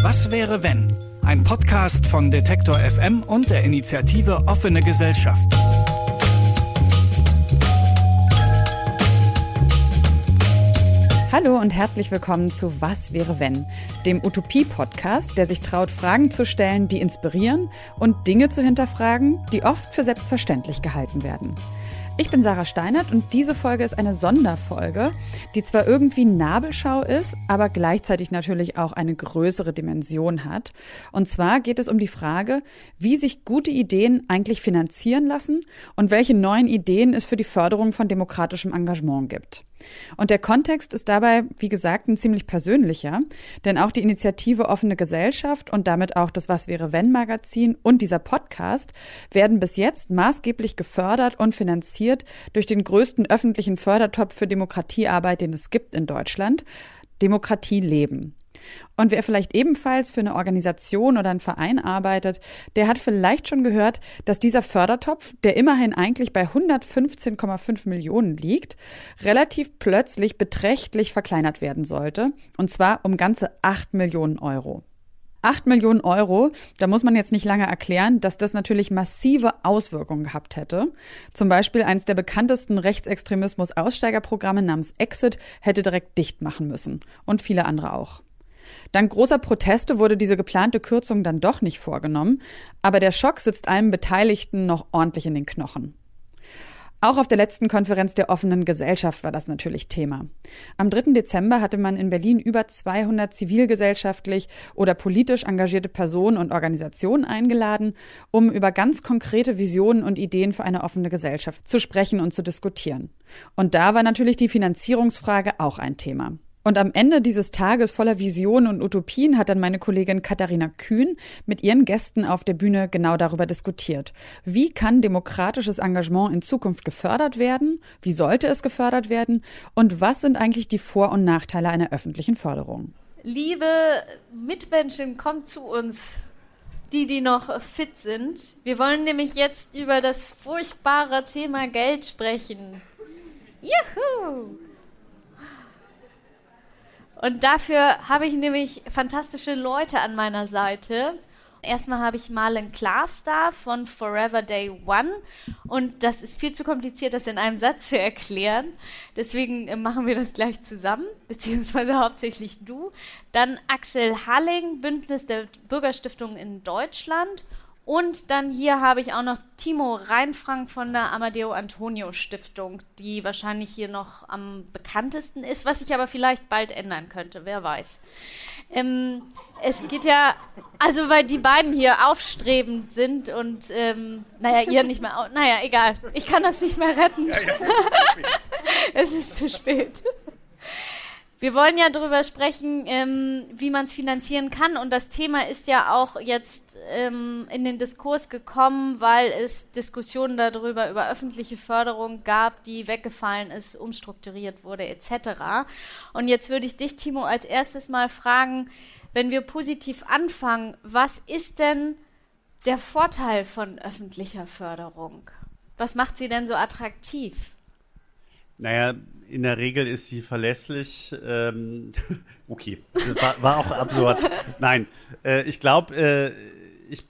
Was wäre wenn? Ein Podcast von Detektor FM und der Initiative Offene Gesellschaft. Hallo und herzlich willkommen zu Was wäre wenn, dem Utopie-Podcast, der sich traut, Fragen zu stellen, die inspirieren und Dinge zu hinterfragen, die oft für selbstverständlich gehalten werden. Ich bin Sarah Steinert und diese Folge ist eine Sonderfolge, die zwar irgendwie Nabelschau ist, aber gleichzeitig natürlich auch eine größere Dimension hat. Und zwar geht es um die Frage, wie sich gute Ideen eigentlich finanzieren lassen und welche neuen Ideen es für die Förderung von demokratischem Engagement gibt. Und der Kontext ist dabei, wie gesagt, ein ziemlich persönlicher, denn auch die Initiative Offene Gesellschaft und damit auch das Was wäre wenn Magazin und dieser Podcast werden bis jetzt maßgeblich gefördert und finanziert durch den größten öffentlichen Fördertopf für Demokratiearbeit, den es gibt in Deutschland, Demokratie leben. Und wer vielleicht ebenfalls für eine Organisation oder einen Verein arbeitet, der hat vielleicht schon gehört, dass dieser Fördertopf, der immerhin eigentlich bei 115,5 Millionen liegt, relativ plötzlich beträchtlich verkleinert werden sollte. Und zwar um ganze 8 Millionen Euro. 8 Millionen Euro, da muss man jetzt nicht lange erklären, dass das natürlich massive Auswirkungen gehabt hätte. Zum Beispiel eines der bekanntesten Rechtsextremismus-Aussteigerprogramme namens Exit hätte direkt dicht machen müssen. Und viele andere auch. Dank großer Proteste wurde diese geplante Kürzung dann doch nicht vorgenommen, aber der Schock sitzt allen Beteiligten noch ordentlich in den Knochen. Auch auf der letzten Konferenz der offenen Gesellschaft war das natürlich Thema. Am 3. Dezember hatte man in Berlin über 200 zivilgesellschaftlich oder politisch engagierte Personen und Organisationen eingeladen, um über ganz konkrete Visionen und Ideen für eine offene Gesellschaft zu sprechen und zu diskutieren. Und da war natürlich die Finanzierungsfrage auch ein Thema. Und am Ende dieses Tages voller Visionen und Utopien hat dann meine Kollegin Katharina Kühn mit ihren Gästen auf der Bühne genau darüber diskutiert. Wie kann demokratisches Engagement in Zukunft gefördert werden? Wie sollte es gefördert werden? Und was sind eigentlich die Vor- und Nachteile einer öffentlichen Förderung? Liebe Mitmenschen, kommt zu uns die, die noch fit sind. Wir wollen nämlich jetzt über das furchtbare Thema Geld sprechen. Juhu! Und dafür habe ich nämlich fantastische Leute an meiner Seite. Erstmal habe ich Marlen Klavs da von Forever Day One. Und das ist viel zu kompliziert, das in einem Satz zu erklären. Deswegen äh, machen wir das gleich zusammen, beziehungsweise hauptsächlich du. Dann Axel Halling, Bündnis der Bürgerstiftung in Deutschland. Und dann hier habe ich auch noch Timo Reinfrank von der Amadeo Antonio Stiftung, die wahrscheinlich hier noch am bekanntesten ist, was sich aber vielleicht bald ändern könnte, wer weiß. Ähm, es geht ja, also weil die beiden hier aufstrebend sind und, ähm, naja, ihr nicht mehr, naja, egal, ich kann das nicht mehr retten. Ja, ja, es ist zu spät. Wir wollen ja darüber sprechen, ähm, wie man es finanzieren kann. Und das Thema ist ja auch jetzt ähm, in den Diskurs gekommen, weil es Diskussionen darüber über öffentliche Förderung gab, die weggefallen ist, umstrukturiert wurde etc. Und jetzt würde ich dich, Timo, als erstes mal fragen, wenn wir positiv anfangen, was ist denn der Vorteil von öffentlicher Förderung? Was macht sie denn so attraktiv? Naja, in der Regel ist sie verlässlich. Ähm, okay, war, war, auch absurd. Nein, äh, ich glaube, äh, ich,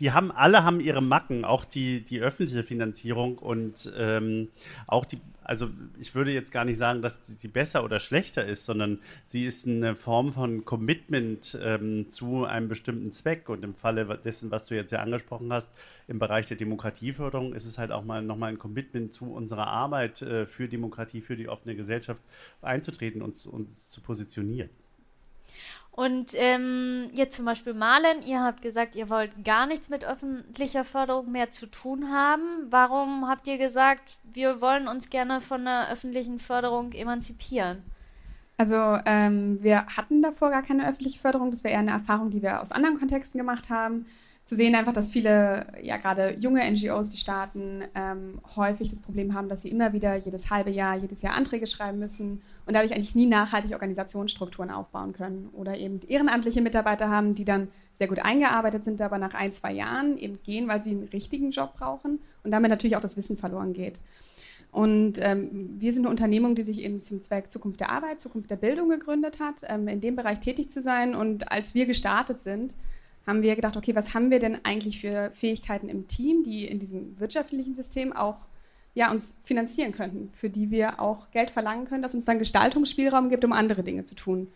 die haben alle haben ihre Macken, auch die die öffentliche Finanzierung und ähm, auch die also ich würde jetzt gar nicht sagen, dass sie besser oder schlechter ist, sondern sie ist eine Form von Commitment ähm, zu einem bestimmten Zweck. Und im Falle dessen, was du jetzt ja angesprochen hast, im Bereich der Demokratieförderung, ist es halt auch mal nochmal ein Commitment zu unserer Arbeit äh, für Demokratie, für die offene Gesellschaft einzutreten und uns zu positionieren. Und ähm, jetzt zum Beispiel Malen, ihr habt gesagt, ihr wollt gar nichts mit öffentlicher Förderung mehr zu tun haben. Warum habt ihr gesagt, wir wollen uns gerne von der öffentlichen Förderung emanzipieren? Also ähm, wir hatten davor gar keine öffentliche Förderung. Das wäre eher eine Erfahrung, die wir aus anderen Kontexten gemacht haben zu sehen einfach, dass viele, ja gerade junge NGOs, die starten, ähm, häufig das Problem haben, dass sie immer wieder jedes halbe Jahr, jedes Jahr Anträge schreiben müssen und dadurch eigentlich nie nachhaltig Organisationsstrukturen aufbauen können. Oder eben ehrenamtliche Mitarbeiter haben, die dann sehr gut eingearbeitet sind, aber nach ein, zwei Jahren eben gehen, weil sie einen richtigen Job brauchen und damit natürlich auch das Wissen verloren geht. Und ähm, wir sind eine Unternehmung, die sich eben zum Zweck Zukunft der Arbeit, Zukunft der Bildung gegründet hat, ähm, in dem Bereich tätig zu sein. Und als wir gestartet sind, haben wir gedacht, okay, was haben wir denn eigentlich für Fähigkeiten im Team, die in diesem wirtschaftlichen System auch ja, uns finanzieren könnten, für die wir auch Geld verlangen können, das uns dann Gestaltungsspielraum gibt, um andere Dinge zu tun.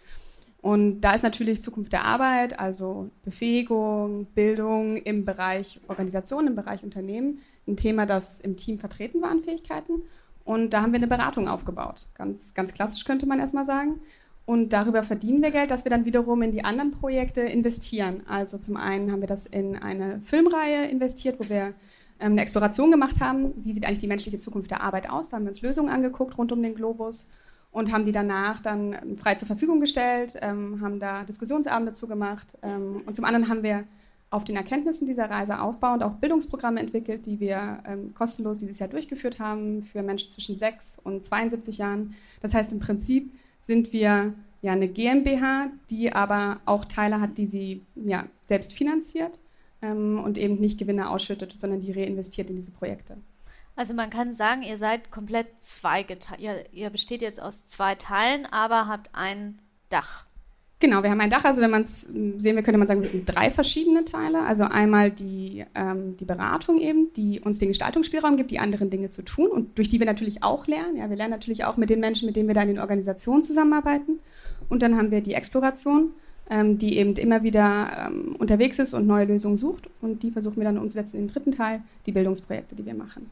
Und da ist natürlich Zukunft der Arbeit, also Befähigung, Bildung im Bereich Organisation, im Bereich Unternehmen, ein Thema, das im Team vertreten war an Fähigkeiten. Und da haben wir eine Beratung aufgebaut. Ganz, ganz klassisch könnte man erstmal sagen. Und darüber verdienen wir Geld, das wir dann wiederum in die anderen Projekte investieren. Also zum einen haben wir das in eine Filmreihe investiert, wo wir ähm, eine Exploration gemacht haben. Wie sieht eigentlich die menschliche Zukunft der Arbeit aus? Da haben wir uns Lösungen angeguckt rund um den Globus und haben die danach dann ähm, frei zur Verfügung gestellt, ähm, haben da Diskussionsabende dazu gemacht. Und zum anderen haben wir auf den Erkenntnissen dieser Reise aufbauend auch Bildungsprogramme entwickelt, die wir kostenlos dieses Jahr durchgeführt haben für Menschen zwischen 6 und 72 Jahren. Das heißt, im Prinzip sind wir ja eine GmbH, die aber auch Teile hat, die sie ja, selbst finanziert ähm, und eben nicht Gewinne ausschüttet, sondern die reinvestiert in diese Projekte. Also man kann sagen, ihr seid komplett zweigeteilt. Ihr, ihr besteht jetzt aus zwei Teilen, aber habt ein Dach. Genau, wir haben ein Dach. Also wenn man es sehen will, könnte man sagen, es sind drei verschiedene Teile. Also einmal die, ähm, die Beratung eben, die uns den Gestaltungsspielraum gibt, die anderen Dinge zu tun und durch die wir natürlich auch lernen. Ja, wir lernen natürlich auch mit den Menschen, mit denen wir da in den Organisationen zusammenarbeiten. Und dann haben wir die Exploration, ähm, die eben immer wieder ähm, unterwegs ist und neue Lösungen sucht. Und die versuchen wir dann umzusetzen in den dritten Teil, die Bildungsprojekte, die wir machen.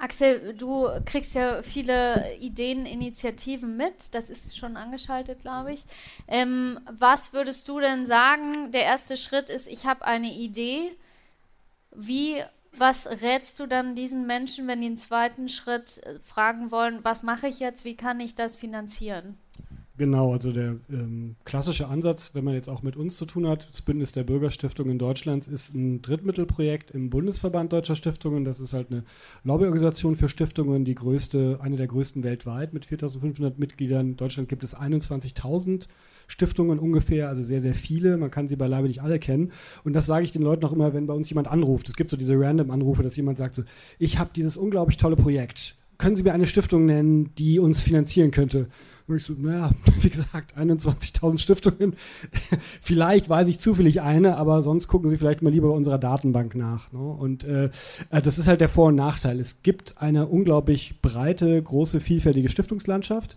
Axel, du kriegst ja viele Ideen, Initiativen mit. Das ist schon angeschaltet, glaube ich. Ähm, was würdest du denn sagen? Der erste Schritt ist, ich habe eine Idee. Wie, was rätst du dann diesen Menschen, wenn die einen zweiten Schritt äh, fragen wollen, was mache ich jetzt, wie kann ich das finanzieren? Genau, also der ähm, klassische Ansatz, wenn man jetzt auch mit uns zu tun hat, das Bündnis der Bürgerstiftungen Deutschlands ist ein Drittmittelprojekt im Bundesverband Deutscher Stiftungen. Das ist halt eine Lobbyorganisation für Stiftungen, die größte, eine der größten weltweit mit 4.500 Mitgliedern. In Deutschland gibt es 21.000 Stiftungen ungefähr, also sehr, sehr viele. Man kann sie beileibe nicht alle kennen. Und das sage ich den Leuten auch immer, wenn bei uns jemand anruft. Es gibt so diese random Anrufe, dass jemand sagt so, ich habe dieses unglaublich tolle Projekt. Können Sie mir eine Stiftung nennen, die uns finanzieren könnte? Und ich so, naja, wie gesagt, 21.000 Stiftungen. vielleicht weiß ich zufällig eine, aber sonst gucken Sie vielleicht mal lieber bei unserer Datenbank nach. Ne? Und äh, äh, das ist halt der Vor- und Nachteil. Es gibt eine unglaublich breite, große, vielfältige Stiftungslandschaft.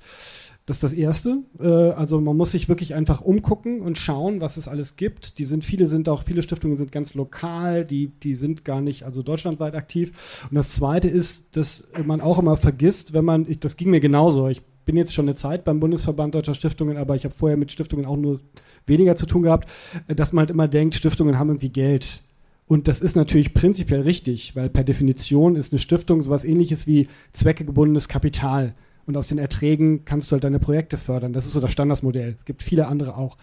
Das ist das Erste. Äh, also man muss sich wirklich einfach umgucken und schauen, was es alles gibt. Die sind, viele sind auch, viele Stiftungen sind ganz lokal, die, die sind gar nicht, also deutschlandweit aktiv. Und das Zweite ist, dass man auch immer vergisst, wenn man, das ging mir genauso, ich bin jetzt schon eine Zeit beim Bundesverband Deutscher Stiftungen, aber ich habe vorher mit Stiftungen auch nur weniger zu tun gehabt, äh, dass man halt immer denkt, Stiftungen haben irgendwie Geld. Und das ist natürlich prinzipiell richtig, weil per Definition ist eine Stiftung sowas ähnliches wie zweckegebundenes Kapital. Und aus den Erträgen kannst du halt deine Projekte fördern. Das ist so das Standardsmodell. Es gibt viele andere auch.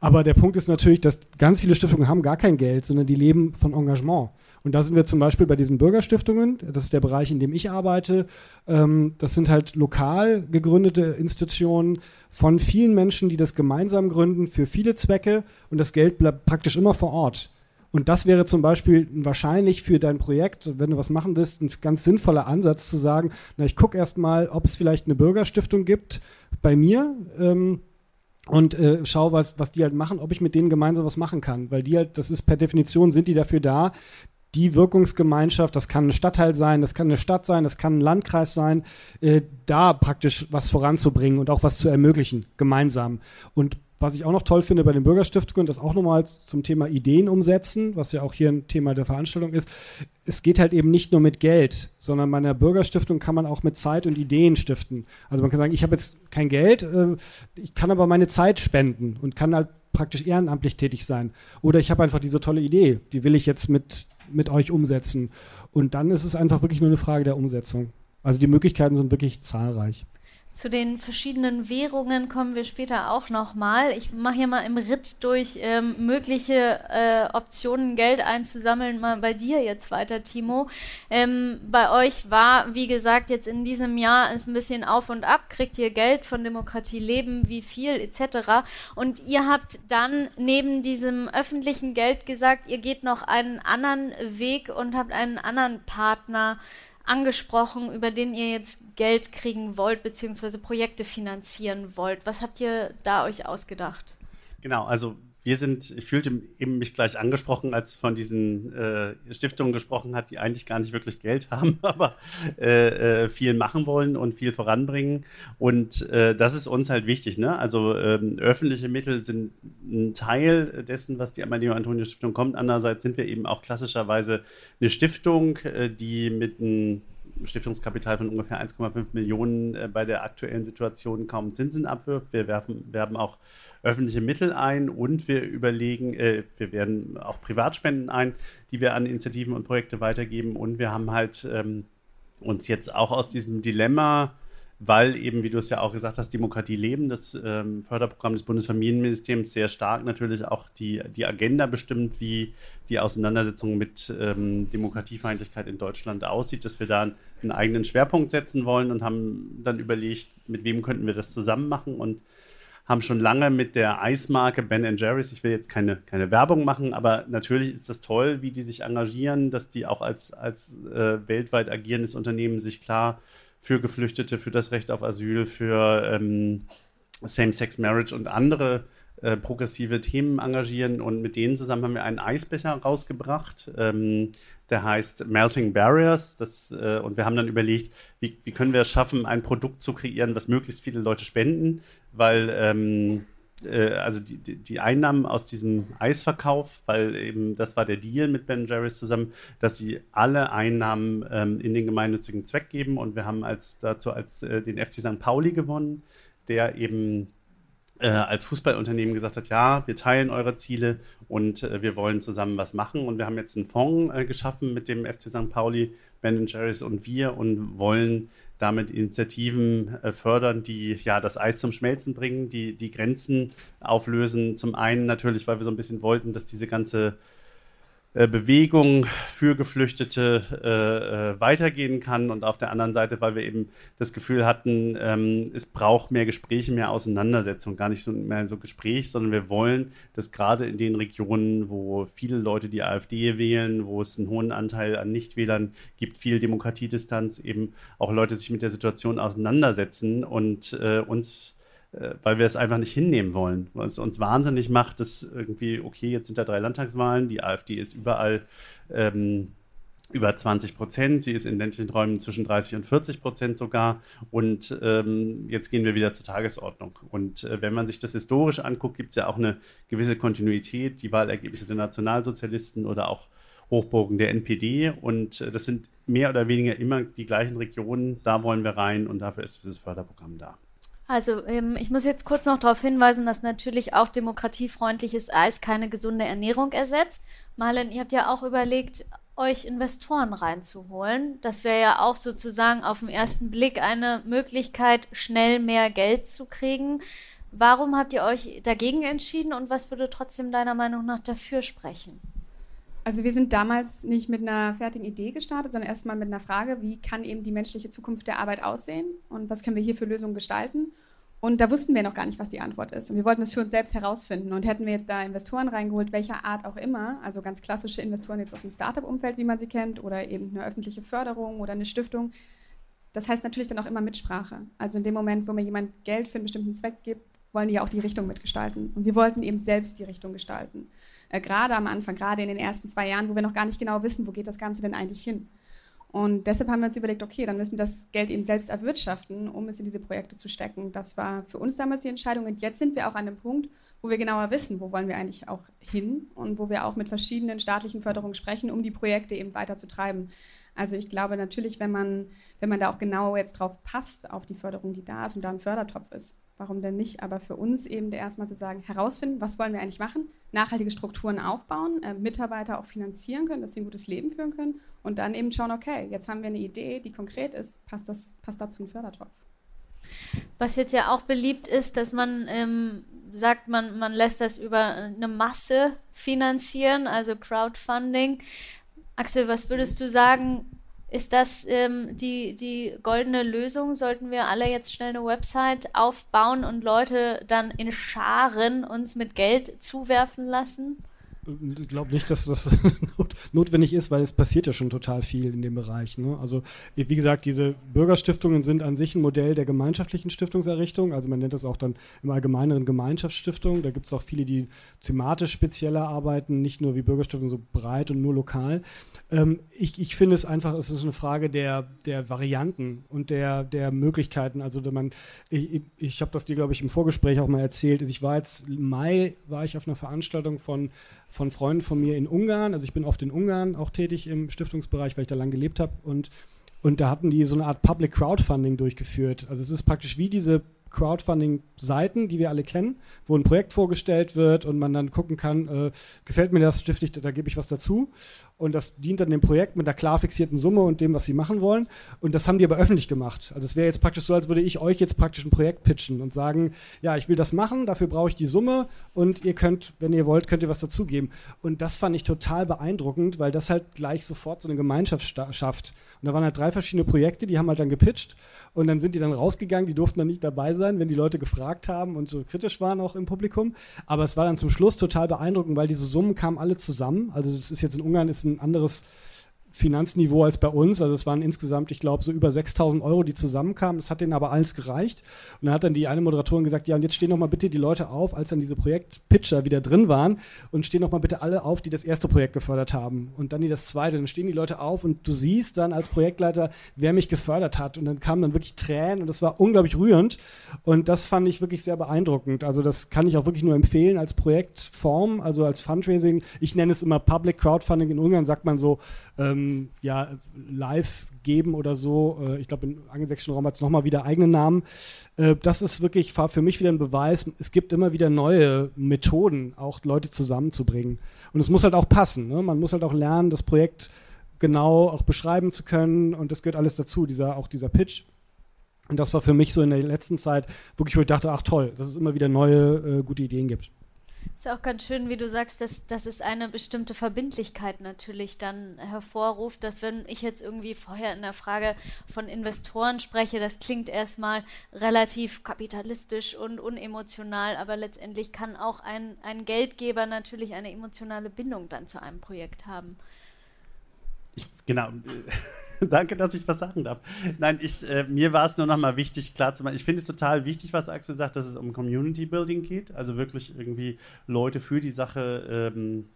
Aber der Punkt ist natürlich, dass ganz viele Stiftungen haben gar kein Geld, sondern die leben von Engagement. Und da sind wir zum Beispiel bei diesen Bürgerstiftungen, das ist der Bereich, in dem ich arbeite. Ähm, das sind halt lokal gegründete Institutionen von vielen Menschen, die das gemeinsam gründen für viele Zwecke und das Geld bleibt praktisch immer vor Ort. Und das wäre zum Beispiel wahrscheinlich für dein Projekt, wenn du was machen willst, ein ganz sinnvoller Ansatz zu sagen, na, ich gucke erstmal, ob es vielleicht eine Bürgerstiftung gibt bei mir. Ähm, und äh, schau, was, was die halt machen, ob ich mit denen gemeinsam was machen kann. Weil die halt, das ist per Definition, sind die dafür da, die Wirkungsgemeinschaft, das kann ein Stadtteil sein, das kann eine Stadt sein, das kann ein Landkreis sein, äh, da praktisch was voranzubringen und auch was zu ermöglichen, gemeinsam. Und was ich auch noch toll finde bei den Bürgerstiftungen, das auch nochmal zum Thema Ideen umsetzen, was ja auch hier ein Thema der Veranstaltung ist. Es geht halt eben nicht nur mit Geld, sondern bei einer Bürgerstiftung kann man auch mit Zeit und Ideen stiften. Also man kann sagen, ich habe jetzt kein Geld, äh, ich kann aber meine Zeit spenden und kann halt praktisch ehrenamtlich tätig sein. Oder ich habe einfach diese tolle Idee, die will ich jetzt mit mit euch umsetzen. Und dann ist es einfach wirklich nur eine Frage der Umsetzung. Also die Möglichkeiten sind wirklich zahlreich. Zu den verschiedenen Währungen kommen wir später auch nochmal. Ich mache hier mal im Ritt durch ähm, mögliche äh, Optionen, Geld einzusammeln, mal bei dir jetzt weiter, Timo. Ähm, bei euch war, wie gesagt, jetzt in diesem Jahr ist ein bisschen auf und ab. Kriegt ihr Geld von Demokratie leben, wie viel etc. Und ihr habt dann neben diesem öffentlichen Geld gesagt, ihr geht noch einen anderen Weg und habt einen anderen Partner angesprochen, über den ihr jetzt Geld kriegen wollt, beziehungsweise Projekte finanzieren wollt. Was habt ihr da euch ausgedacht? Genau, also wir sind, ich fühlte eben mich gleich angesprochen, als von diesen äh, Stiftungen gesprochen hat, die eigentlich gar nicht wirklich Geld haben, aber äh, äh, viel machen wollen und viel voranbringen. Und äh, das ist uns halt wichtig. Ne? Also ähm, öffentliche Mittel sind ein Teil dessen, was die Amadeo Antonio Stiftung kommt. Andererseits sind wir eben auch klassischerweise eine Stiftung, äh, die mit einem Stiftungskapital von ungefähr 1,5 Millionen äh, bei der aktuellen Situation kaum Zinsen abwirft. Wir werfen, werben auch öffentliche Mittel ein und wir überlegen, äh, wir werden auch Privatspenden ein, die wir an Initiativen und Projekte weitergeben. Und wir haben halt ähm, uns jetzt auch aus diesem Dilemma weil eben, wie du es ja auch gesagt hast, Demokratie leben, das ähm, Förderprogramm des Bundesfamilienministeriums sehr stark natürlich auch die, die Agenda bestimmt, wie die Auseinandersetzung mit ähm, Demokratiefeindlichkeit in Deutschland aussieht, dass wir da einen eigenen Schwerpunkt setzen wollen und haben dann überlegt, mit wem könnten wir das zusammen machen und haben schon lange mit der Eismarke Ben Jerry's, ich will jetzt keine, keine Werbung machen, aber natürlich ist das toll, wie die sich engagieren, dass die auch als, als äh, weltweit agierendes Unternehmen sich klar für Geflüchtete, für das Recht auf Asyl, für ähm, Same-Sex-Marriage und andere äh, progressive Themen engagieren. Und mit denen zusammen haben wir einen Eisbecher rausgebracht, ähm, der heißt Melting Barriers. Das, äh, und wir haben dann überlegt, wie, wie, können wir es schaffen, ein Produkt zu kreieren, was möglichst viele Leute spenden, weil ähm, äh, also die, die, Einnahmen aus diesem Eisverkauf, weil eben das war der Deal mit Ben Jerry's zusammen, dass sie alle Einnahmen ähm, in den gemeinnützigen Zweck geben und wir haben als dazu als äh, den FC St. Pauli gewonnen, der eben äh, als Fußballunternehmen gesagt hat, ja, wir teilen eure Ziele und äh, wir wollen zusammen was machen. Und wir haben jetzt einen Fonds äh, geschaffen mit dem FC St. Pauli, Ben Jerry's und wir und wollen damit Initiativen äh, fördern, die ja das Eis zum Schmelzen bringen, die die Grenzen auflösen. Zum einen natürlich, weil wir so ein bisschen wollten, dass diese ganze Bewegung für Geflüchtete äh, äh, weitergehen kann. Und auf der anderen Seite, weil wir eben das Gefühl hatten, ähm, es braucht mehr Gespräche, mehr Auseinandersetzung, gar nicht so mehr so Gespräch, sondern wir wollen, dass gerade in den Regionen, wo viele Leute die AfD wählen, wo es einen hohen Anteil an Nichtwählern gibt, viel Demokratiedistanz, eben auch Leute sich mit der Situation auseinandersetzen und äh, uns äh, weil wir es einfach nicht hinnehmen wollen. Weil es uns wahnsinnig macht, dass irgendwie, okay, jetzt sind da drei Landtagswahlen, die AfD ist überall ähm, über 20 Prozent, sie ist in ländlichen Räumen zwischen 30 und 40 Prozent sogar und ähm, jetzt gehen wir wieder zur Tagesordnung. Und äh, wenn man sich das historisch anguckt, gibt es ja auch eine gewisse Kontinuität, die Wahlergebnisse der Nationalsozialisten oder auch Hochburgen der NPD und äh, das sind mehr oder weniger immer die gleichen Regionen, da wollen wir rein und dafür ist dieses Förderprogramm da. Also ähm, ich muss jetzt kurz noch darauf hinweisen, dass natürlich auch demokratiefreundliches Eis keine gesunde Ernährung ersetzt. Marlen, ihr habt ja auch überlegt, euch Investoren reinzuholen. Das wäre ja auch sozusagen auf den ersten Blick eine Möglichkeit, schnell mehr Geld zu kriegen. Warum habt ihr euch dagegen entschieden und was würde trotzdem deiner Meinung nach dafür sprechen? Also wir sind damals nicht mit einer fertigen Idee gestartet, sondern erstmal mit einer Frage, wie kann eben die menschliche Zukunft der Arbeit aussehen und was können wir hier für Lösungen gestalten. Und da wussten wir noch gar nicht, was die Antwort ist. Und wir wollten es für uns selbst herausfinden. Und hätten wir jetzt da Investoren reingeholt, welcher Art auch immer, also ganz klassische Investoren jetzt aus dem Startup-Umfeld, wie man sie kennt, oder eben eine öffentliche Förderung oder eine Stiftung, das heißt natürlich dann auch immer Mitsprache. Also in dem Moment, wo mir jemand Geld für einen bestimmten Zweck gibt, wollen die ja auch die Richtung mitgestalten. Und wir wollten eben selbst die Richtung gestalten. Äh, gerade am Anfang, gerade in den ersten zwei Jahren, wo wir noch gar nicht genau wissen, wo geht das Ganze denn eigentlich hin. Und deshalb haben wir uns überlegt, okay, dann müssen wir das Geld eben selbst erwirtschaften, um es in diese Projekte zu stecken. Das war für uns damals die Entscheidung. Und jetzt sind wir auch an dem Punkt, wo wir genauer wissen, wo wollen wir eigentlich auch hin und wo wir auch mit verschiedenen staatlichen Förderungen sprechen, um die Projekte eben weiter zu treiben. Also ich glaube natürlich, wenn man, wenn man da auch genau jetzt drauf passt, auf die Förderung, die da ist und da ein Fördertopf ist, warum denn nicht? Aber für uns eben erstmal zu sagen, herausfinden, was wollen wir eigentlich machen, nachhaltige Strukturen aufbauen, äh, Mitarbeiter auch finanzieren können, dass sie ein gutes Leben führen können und dann eben schauen, okay, jetzt haben wir eine Idee, die konkret ist, passt, das, passt dazu ein Fördertopf. Was jetzt ja auch beliebt ist, dass man ähm, sagt, man, man lässt das über eine Masse finanzieren, also Crowdfunding. Axel, was würdest du sagen, ist das ähm, die, die goldene Lösung? Sollten wir alle jetzt schnell eine Website aufbauen und Leute dann in Scharen uns mit Geld zuwerfen lassen? Ich glaube nicht, dass das notwendig ist, weil es passiert ja schon total viel in dem Bereich. Ne? Also wie gesagt, diese Bürgerstiftungen sind an sich ein Modell der gemeinschaftlichen Stiftungserrichtung. Also man nennt das auch dann im Allgemeineren Gemeinschaftsstiftung. Da gibt es auch viele, die thematisch spezieller arbeiten, nicht nur wie Bürgerstiftungen so breit und nur lokal. Ähm, ich, ich finde es einfach, es ist eine Frage der, der Varianten und der, der Möglichkeiten. Also man, ich, ich habe das dir, glaube ich, im Vorgespräch auch mal erzählt. Ich war jetzt im Mai war ich auf einer Veranstaltung von von Freunden von mir in Ungarn. Also ich bin oft in Ungarn auch tätig im Stiftungsbereich, weil ich da lange gelebt habe. Und, und da hatten die so eine Art Public Crowdfunding durchgeführt. Also es ist praktisch wie diese Crowdfunding-Seiten, die wir alle kennen, wo ein Projekt vorgestellt wird und man dann gucken kann, äh, gefällt mir das, stifte ich, da gebe ich was dazu. Und das dient dann dem Projekt mit einer klar fixierten Summe und dem, was sie machen wollen. Und das haben die aber öffentlich gemacht. Also es wäre jetzt praktisch so, als würde ich euch jetzt praktisch ein Projekt pitchen und sagen, ja, ich will das machen, dafür brauche ich die Summe und ihr könnt, wenn ihr wollt, könnt ihr was dazugeben. Und das fand ich total beeindruckend, weil das halt gleich sofort so eine Gemeinschaft schafft. Und da waren halt drei verschiedene Projekte, die haben halt dann gepitcht und dann sind die dann rausgegangen, die durften dann nicht dabei sein, wenn die Leute gefragt haben und so kritisch waren auch im Publikum. Aber es war dann zum Schluss total beeindruckend, weil diese Summen kamen alle zusammen. Also es ist jetzt in Ungarn ist ein anderes Finanzniveau als bei uns. Also es waren insgesamt, ich glaube, so über 6000 Euro, die zusammenkamen. Das hat denen aber alles gereicht. Und dann hat dann die eine Moderatorin gesagt, ja, und jetzt stehen noch mal bitte die Leute auf, als dann diese Projektpitcher wieder drin waren und stehen noch mal bitte alle auf, die das erste Projekt gefördert haben. Und dann die das zweite. Dann stehen die Leute auf und du siehst dann als Projektleiter, wer mich gefördert hat. Und dann kamen dann wirklich Tränen und das war unglaublich rührend. Und das fand ich wirklich sehr beeindruckend. Also das kann ich auch wirklich nur empfehlen als Projektform, also als Fundraising. Ich nenne es immer Public Crowdfunding. In Ungarn sagt man so, ähm, ja, live geben oder so. Äh, ich glaube, im angelsächsischen Raum hat es nochmal wieder eigenen Namen. Äh, das ist wirklich für mich wieder ein Beweis. Es gibt immer wieder neue Methoden, auch Leute zusammenzubringen. Und es muss halt auch passen. Ne? Man muss halt auch lernen, das Projekt genau auch beschreiben zu können. Und das gehört alles dazu, dieser, auch dieser Pitch. Und das war für mich so in der letzten Zeit wirklich, wo ich dachte, ach toll, dass es immer wieder neue, äh, gute Ideen gibt. Ist auch ganz schön, wie du sagst, dass, dass es eine bestimmte Verbindlichkeit natürlich dann hervorruft, dass wenn ich jetzt irgendwie vorher in der Frage von Investoren spreche, das klingt erstmal relativ kapitalistisch und unemotional, aber letztendlich kann auch ein, ein Geldgeber natürlich eine emotionale Bindung dann zu einem Projekt haben. Ich, genau. Danke, dass ich was sagen darf. Nein, ich, äh, mir war es nur noch mal wichtig, klar zu machen. Ich finde es total wichtig, was Axel sagt, dass es um Community Building geht. Also wirklich irgendwie Leute für die Sache ähm,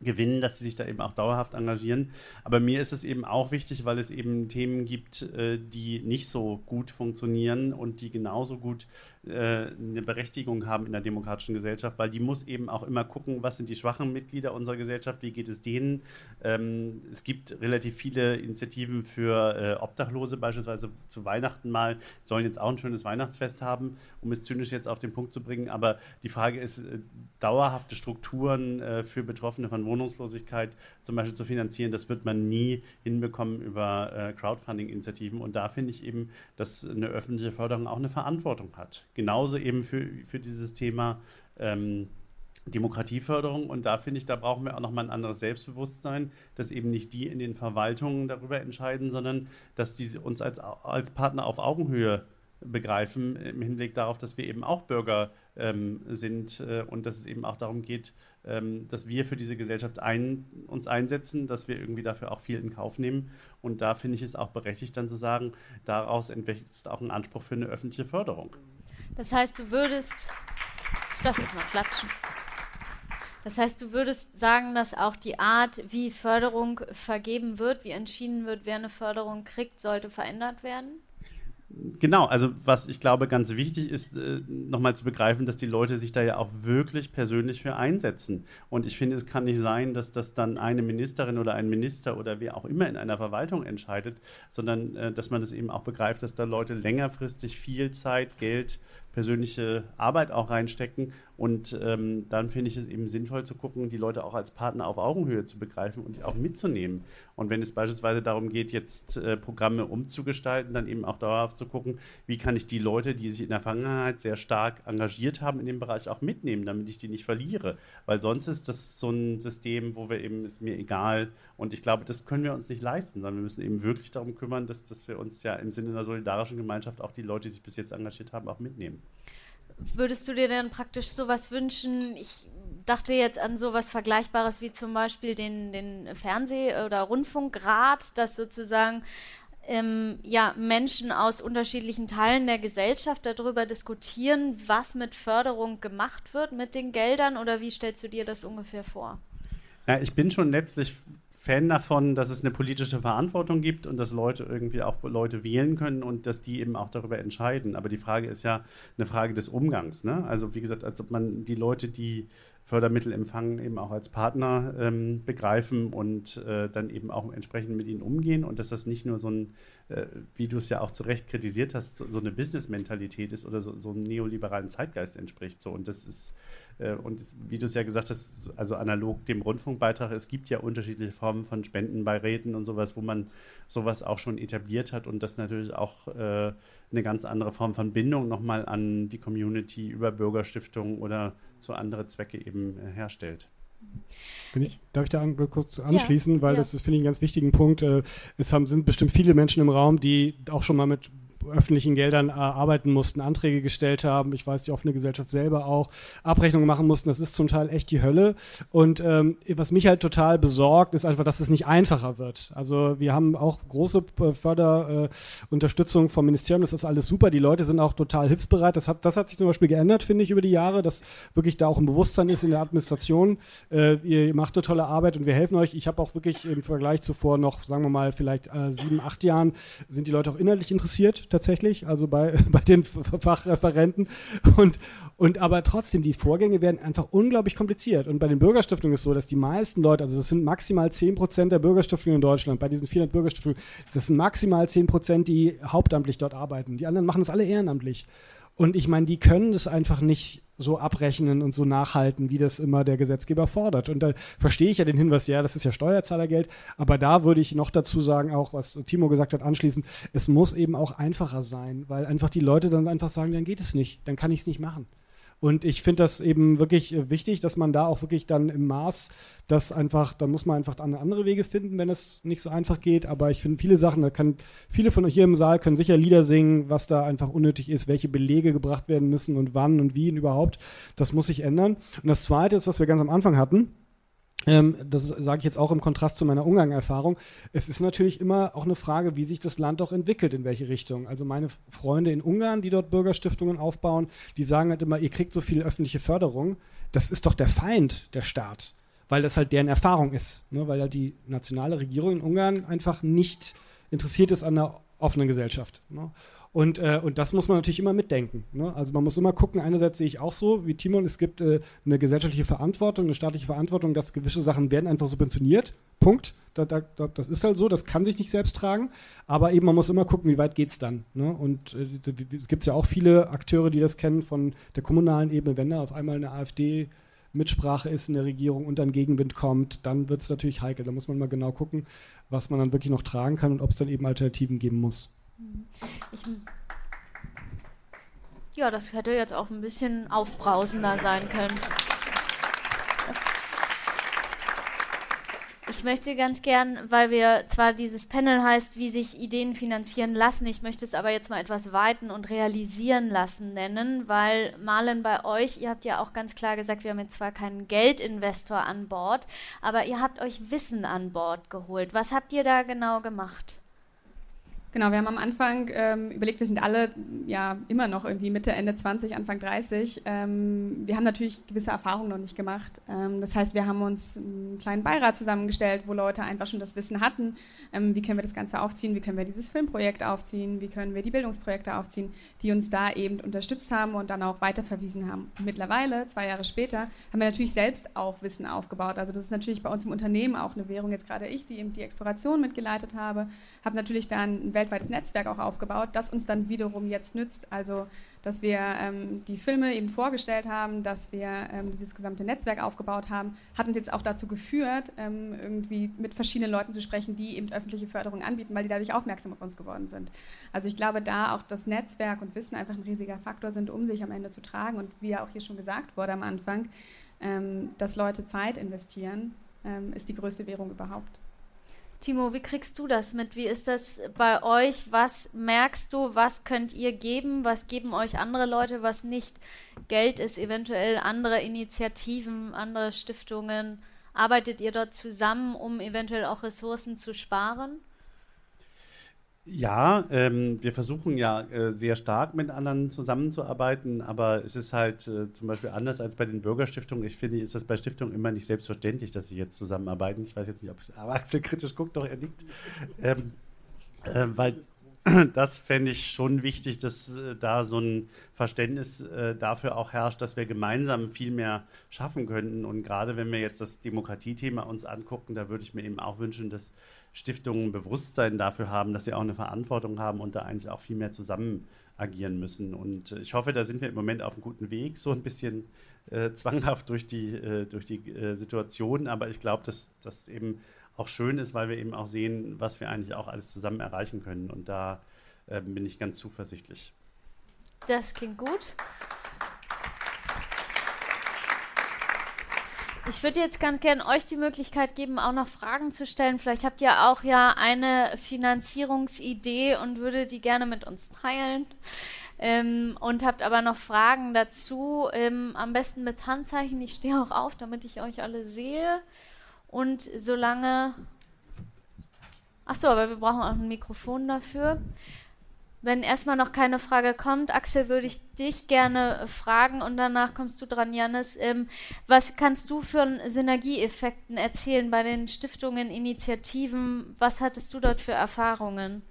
gewinnen, dass sie sich da eben auch dauerhaft engagieren. Aber mir ist es eben auch wichtig, weil es eben Themen gibt, äh, die nicht so gut funktionieren und die genauso gut eine Berechtigung haben in der demokratischen Gesellschaft, weil die muss eben auch immer gucken, was sind die schwachen Mitglieder unserer Gesellschaft, wie geht es denen. Ähm, es gibt relativ viele Initiativen für äh, Obdachlose, beispielsweise zu Weihnachten mal, sollen jetzt auch ein schönes Weihnachtsfest haben, um es zynisch jetzt auf den Punkt zu bringen. Aber die Frage ist, äh, dauerhafte Strukturen äh, für Betroffene von Wohnungslosigkeit zum Beispiel zu finanzieren, das wird man nie hinbekommen über äh, Crowdfunding-Initiativen. Und da finde ich eben, dass eine öffentliche Förderung auch eine Verantwortung hat genauso eben für, für dieses Thema ähm, Demokratieförderung. Und da finde ich, da brauchen wir auch nochmal ein anderes Selbstbewusstsein, dass eben nicht die in den Verwaltungen darüber entscheiden, sondern dass die uns als, als Partner auf Augenhöhe begreifen im Hinblick darauf, dass wir eben auch Bürger ähm, sind äh, und dass es eben auch darum geht, ähm, dass wir für diese Gesellschaft ein, uns einsetzen, dass wir irgendwie dafür auch viel in Kauf nehmen. Und da finde ich es auch berechtigt, dann zu sagen, daraus entwächst auch ein Anspruch für eine öffentliche Förderung. Das heißt, du würdest. Ich lass jetzt mal klatschen. Das heißt, du würdest sagen, dass auch die Art, wie Förderung vergeben wird, wie entschieden wird, wer eine Förderung kriegt, sollte verändert werden? Genau, also was ich glaube ganz wichtig ist, äh, nochmal zu begreifen, dass die Leute sich da ja auch wirklich persönlich für einsetzen. Und ich finde, es kann nicht sein, dass das dann eine Ministerin oder ein Minister oder wer auch immer in einer Verwaltung entscheidet, sondern äh, dass man das eben auch begreift, dass da Leute längerfristig viel Zeit, Geld, persönliche Arbeit auch reinstecken. Und ähm, dann finde ich es eben sinnvoll zu gucken, die Leute auch als Partner auf Augenhöhe zu begreifen und die auch mitzunehmen. Und wenn es beispielsweise darum geht, jetzt äh, Programme umzugestalten, dann eben auch dauerhaft zu gucken, wie kann ich die Leute, die sich in der Vergangenheit sehr stark engagiert haben in dem Bereich, auch mitnehmen, damit ich die nicht verliere. Weil sonst ist das so ein System, wo wir eben, ist mir egal. Und ich glaube, das können wir uns nicht leisten, sondern wir müssen eben wirklich darum kümmern, dass, dass wir uns ja im Sinne einer solidarischen Gemeinschaft auch die Leute, die sich bis jetzt engagiert haben, auch mitnehmen. Würdest du dir denn praktisch sowas wünschen? Ich dachte jetzt an sowas Vergleichbares wie zum Beispiel den, den Fernseh- oder Rundfunkrat, dass sozusagen ähm, ja, Menschen aus unterschiedlichen Teilen der Gesellschaft darüber diskutieren, was mit Förderung gemacht wird mit den Geldern oder wie stellst du dir das ungefähr vor? Ja, ich bin schon letztlich Fan davon, dass es eine politische Verantwortung gibt und dass Leute irgendwie auch Leute wählen können und dass die eben auch darüber entscheiden. Aber die Frage ist ja eine Frage des Umgangs. Ne? Also wie gesagt, als ob man die Leute, die Fördermittel empfangen, eben auch als Partner ähm, begreifen und äh, dann eben auch entsprechend mit ihnen umgehen und dass das nicht nur so ein, äh, wie du es ja auch zu Recht kritisiert hast, so, so eine Business-Mentalität ist oder so, so einem neoliberalen Zeitgeist entspricht. So. Und das ist und wie du es ja gesagt hast, also analog dem Rundfunkbeitrag, es gibt ja unterschiedliche Formen von Spendenbeiräten und sowas, wo man sowas auch schon etabliert hat und das natürlich auch äh, eine ganz andere Form von Bindung nochmal an die Community über Bürgerstiftungen oder zu andere Zwecke eben äh, herstellt. Ich, darf ich da an, kurz anschließen, ja, weil ja. das finde ich einen ganz wichtigen Punkt. Äh, es haben, sind bestimmt viele Menschen im Raum, die auch schon mal mit öffentlichen Geldern äh, arbeiten mussten, Anträge gestellt haben. Ich weiß, die offene Gesellschaft selber auch Abrechnungen machen mussten. Das ist zum Teil echt die Hölle. Und ähm, was mich halt total besorgt, ist einfach, dass es nicht einfacher wird. Also wir haben auch große äh, Förderunterstützung äh, vom Ministerium. Das ist alles super. Die Leute sind auch total hilfsbereit. Das hat, das hat sich zum Beispiel geändert, finde ich, über die Jahre, dass wirklich da auch ein Bewusstsein ist in der Administration. Äh, ihr macht eine tolle Arbeit und wir helfen euch. Ich habe auch wirklich im Vergleich zuvor noch, sagen wir mal, vielleicht äh, sieben, acht Jahren, sind die Leute auch inhaltlich interessiert tatsächlich, also bei, bei den Fachreferenten. Und, und aber trotzdem, die Vorgänge werden einfach unglaublich kompliziert. Und bei den Bürgerstiftungen ist es so, dass die meisten Leute, also das sind maximal 10% der Bürgerstiftungen in Deutschland, bei diesen 400 Bürgerstiftungen, das sind maximal 10%, die hauptamtlich dort arbeiten. Die anderen machen das alle ehrenamtlich. Und ich meine, die können das einfach nicht so abrechnen und so nachhalten, wie das immer der Gesetzgeber fordert. Und da verstehe ich ja den Hinweis, ja, das ist ja Steuerzahlergeld, aber da würde ich noch dazu sagen, auch was Timo gesagt hat, anschließend, es muss eben auch einfacher sein, weil einfach die Leute dann einfach sagen, dann geht es nicht, dann kann ich es nicht machen. Und ich finde das eben wirklich äh, wichtig, dass man da auch wirklich dann im Maß das einfach, da muss man einfach andere Wege finden, wenn es nicht so einfach geht. Aber ich finde viele Sachen, da kann, viele von euch hier im Saal können sicher Lieder singen, was da einfach unnötig ist, welche Belege gebracht werden müssen und wann und wie und überhaupt. Das muss sich ändern. Und das zweite ist, was wir ganz am Anfang hatten, ähm, das sage ich jetzt auch im Kontrast zu meiner Ungarn-Erfahrung. Es ist natürlich immer auch eine Frage, wie sich das Land auch entwickelt, in welche Richtung. Also meine Freunde in Ungarn, die dort Bürgerstiftungen aufbauen, die sagen halt immer, ihr kriegt so viel öffentliche Förderung. Das ist doch der Feind, der Staat, weil das halt deren Erfahrung ist. Ne? Weil ja die nationale Regierung in Ungarn einfach nicht interessiert ist an einer offenen Gesellschaft. Ne? Und, äh, und das muss man natürlich immer mitdenken. Ne? Also man muss immer gucken, einerseits sehe ich auch so, wie Timon, es gibt äh, eine gesellschaftliche Verantwortung, eine staatliche Verantwortung, dass gewisse Sachen werden einfach subventioniert. Punkt. Da, da, das ist halt so, das kann sich nicht selbst tragen. Aber eben, man muss immer gucken, wie weit geht es dann. Ne? Und äh, es gibt ja auch viele Akteure, die das kennen von der kommunalen Ebene, wenn da auf einmal eine AfD Mitsprache ist in der Regierung und dann Gegenwind kommt, dann wird es natürlich heikel. Da muss man mal genau gucken, was man dann wirklich noch tragen kann und ob es dann eben Alternativen geben muss. Ich, ja, das hätte jetzt auch ein bisschen aufbrausender sein können. Ich möchte ganz gern, weil wir zwar dieses Panel heißt, wie sich Ideen finanzieren lassen, ich möchte es aber jetzt mal etwas weiten und realisieren lassen nennen, weil Malen bei euch, ihr habt ja auch ganz klar gesagt, wir haben jetzt zwar keinen Geldinvestor an Bord, aber ihr habt euch Wissen an Bord geholt. Was habt ihr da genau gemacht? Genau, wir haben am Anfang ähm, überlegt, wir sind alle ja immer noch irgendwie Mitte, Ende 20, Anfang 30. Ähm, wir haben natürlich gewisse Erfahrungen noch nicht gemacht. Ähm, das heißt, wir haben uns einen kleinen Beirat zusammengestellt, wo Leute einfach schon das Wissen hatten. Ähm, wie können wir das Ganze aufziehen? Wie können wir dieses Filmprojekt aufziehen? Wie können wir die Bildungsprojekte aufziehen, die uns da eben unterstützt haben und dann auch weiterverwiesen haben? Mittlerweile, zwei Jahre später, haben wir natürlich selbst auch Wissen aufgebaut. Also das ist natürlich bei uns im Unternehmen auch eine Währung. Jetzt gerade ich, die eben die Exploration mitgeleitet habe, habe natürlich dann ein Welt weltweites Netzwerk auch aufgebaut, das uns dann wiederum jetzt nützt. Also, dass wir ähm, die Filme eben vorgestellt haben, dass wir ähm, dieses gesamte Netzwerk aufgebaut haben, hat uns jetzt auch dazu geführt, ähm, irgendwie mit verschiedenen Leuten zu sprechen, die eben öffentliche Förderung anbieten, weil die dadurch aufmerksam auf uns geworden sind. Also ich glaube, da auch das Netzwerk und Wissen einfach ein riesiger Faktor sind, um sich am Ende zu tragen. Und wie ja auch hier schon gesagt wurde am Anfang, ähm, dass Leute Zeit investieren, ähm, ist die größte Währung überhaupt. Timo, wie kriegst du das mit? Wie ist das bei euch? Was merkst du? Was könnt ihr geben? Was geben euch andere Leute, was nicht Geld ist? Eventuell andere Initiativen, andere Stiftungen? Arbeitet ihr dort zusammen, um eventuell auch Ressourcen zu sparen? Ja, ähm, wir versuchen ja äh, sehr stark mit anderen zusammenzuarbeiten, aber es ist halt äh, zum Beispiel anders als bei den Bürgerstiftungen. Ich finde, ist das bei Stiftungen immer nicht selbstverständlich, dass sie jetzt zusammenarbeiten. Ich weiß jetzt nicht, ob es aber Axel kritisch guckt, doch er nickt. Ähm, äh, weil das fände ich schon wichtig, dass äh, da so ein Verständnis äh, dafür auch herrscht, dass wir gemeinsam viel mehr schaffen könnten. Und gerade wenn wir jetzt das Demokratiethema uns angucken, da würde ich mir eben auch wünschen, dass Stiftungen Bewusstsein dafür haben, dass sie auch eine Verantwortung haben und da eigentlich auch viel mehr zusammen agieren müssen. Und äh, ich hoffe, da sind wir im Moment auf einem guten Weg, so ein bisschen äh, zwanghaft durch die, äh, durch die äh, Situation. Aber ich glaube, dass das eben auch schön ist, weil wir eben auch sehen, was wir eigentlich auch alles zusammen erreichen können. Und da ähm, bin ich ganz zuversichtlich. Das klingt gut. Ich würde jetzt ganz gerne euch die Möglichkeit geben, auch noch Fragen zu stellen. Vielleicht habt ihr auch ja eine Finanzierungsidee und würdet die gerne mit uns teilen. Ähm, und habt aber noch Fragen dazu. Ähm, am besten mit Handzeichen. Ich stehe auch auf, damit ich euch alle sehe. Und solange. Achso, aber wir brauchen auch ein Mikrofon dafür. Wenn erstmal noch keine Frage kommt, Axel, würde ich dich gerne fragen und danach kommst du dran, Janis. Ähm, was kannst du für Synergieeffekten erzählen bei den Stiftungen, Initiativen? Was hattest du dort für Erfahrungen?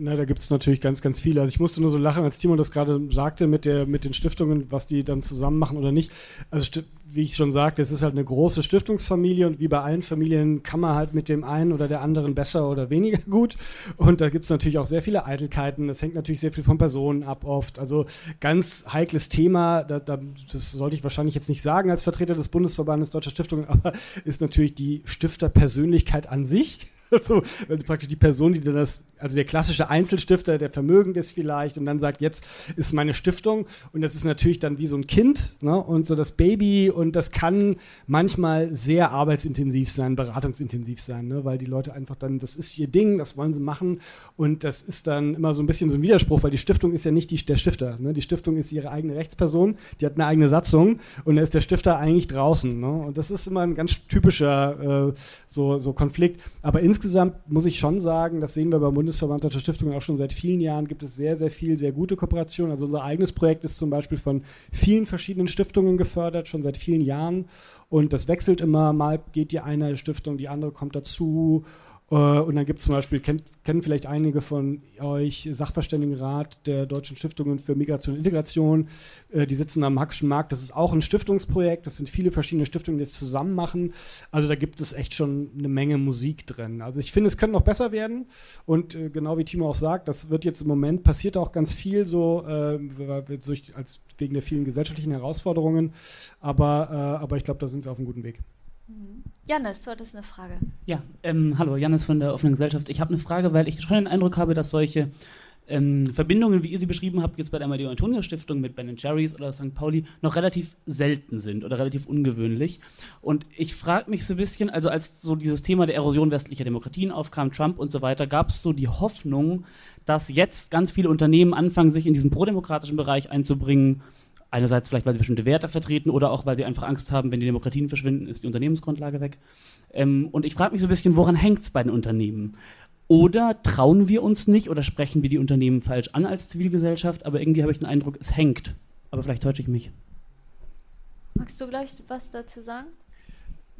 Na, da gibt es natürlich ganz, ganz viele. Also ich musste nur so lachen, als Timo das gerade sagte mit, der, mit den Stiftungen, was die dann zusammen machen oder nicht. Also wie ich schon sagte, es ist halt eine große Stiftungsfamilie und wie bei allen Familien kann man halt mit dem einen oder der anderen besser oder weniger gut. Und da gibt es natürlich auch sehr viele Eitelkeiten. Das hängt natürlich sehr viel von Personen ab oft. Also ganz heikles Thema, da, da, das sollte ich wahrscheinlich jetzt nicht sagen als Vertreter des Bundesverbandes Deutscher Stiftungen, aber ist natürlich die Stifterpersönlichkeit an sich. Also praktisch die Person, die dann das, also der klassische Einzelstifter, der vermögend ist vielleicht und dann sagt, jetzt ist meine Stiftung und das ist natürlich dann wie so ein Kind ne? und so das Baby und das kann manchmal sehr arbeitsintensiv sein, beratungsintensiv sein, ne? weil die Leute einfach dann, das ist ihr Ding, das wollen sie machen und das ist dann immer so ein bisschen so ein Widerspruch, weil die Stiftung ist ja nicht die, der Stifter. Ne? Die Stiftung ist ihre eigene Rechtsperson, die hat eine eigene Satzung und da ist der Stifter eigentlich draußen. Ne? Und das ist immer ein ganz typischer äh, so, so Konflikt. Aber insgesamt insgesamt muss ich schon sagen, das sehen wir beim Bundesverband Deutscher Stiftungen auch schon seit vielen Jahren, gibt es sehr, sehr viel, sehr gute Kooperationen. Also unser eigenes Projekt ist zum Beispiel von vielen verschiedenen Stiftungen gefördert, schon seit vielen Jahren. Und das wechselt immer, mal geht die eine Stiftung, die andere kommt dazu. Äh, und dann gibt es zum Beispiel, kennt, kennen vielleicht einige von euch, Sachverständigenrat der Deutschen Stiftungen für Migration und Integration. Äh, die sitzen am Hackischen Markt. Das ist auch ein Stiftungsprojekt. Das sind viele verschiedene Stiftungen, die es zusammen machen. Also da gibt es echt schon eine Menge Musik drin. Also ich finde, es könnte noch besser werden. Und äh, genau wie Timo auch sagt, das wird jetzt im Moment, passiert auch ganz viel so, als wegen der vielen gesellschaftlichen Herausforderungen. Aber, aber ich glaube, da sind wir auf einem guten Weg. Janis, du hattest eine Frage. Ja, ähm, hallo, Janis von der offenen Gesellschaft. Ich habe eine Frage, weil ich schon den Eindruck habe, dass solche ähm, Verbindungen, wie ihr sie beschrieben habt, jetzt bei der Amadeo Antonio Stiftung mit Ben Jerry's oder St. Pauli, noch relativ selten sind oder relativ ungewöhnlich. Und ich frage mich so ein bisschen, also als so dieses Thema der Erosion westlicher Demokratien aufkam, Trump und so weiter, gab es so die Hoffnung, dass jetzt ganz viele Unternehmen anfangen, sich in diesen prodemokratischen Bereich einzubringen Einerseits vielleicht, weil sie bestimmte Werte vertreten oder auch, weil sie einfach Angst haben, wenn die Demokratien verschwinden, ist die Unternehmensgrundlage weg. Ähm, und ich frage mich so ein bisschen, woran hängt es bei den Unternehmen? Oder trauen wir uns nicht oder sprechen wir die Unternehmen falsch an als Zivilgesellschaft, aber irgendwie habe ich den Eindruck, es hängt. Aber vielleicht täusche ich mich. Magst du gleich was dazu sagen?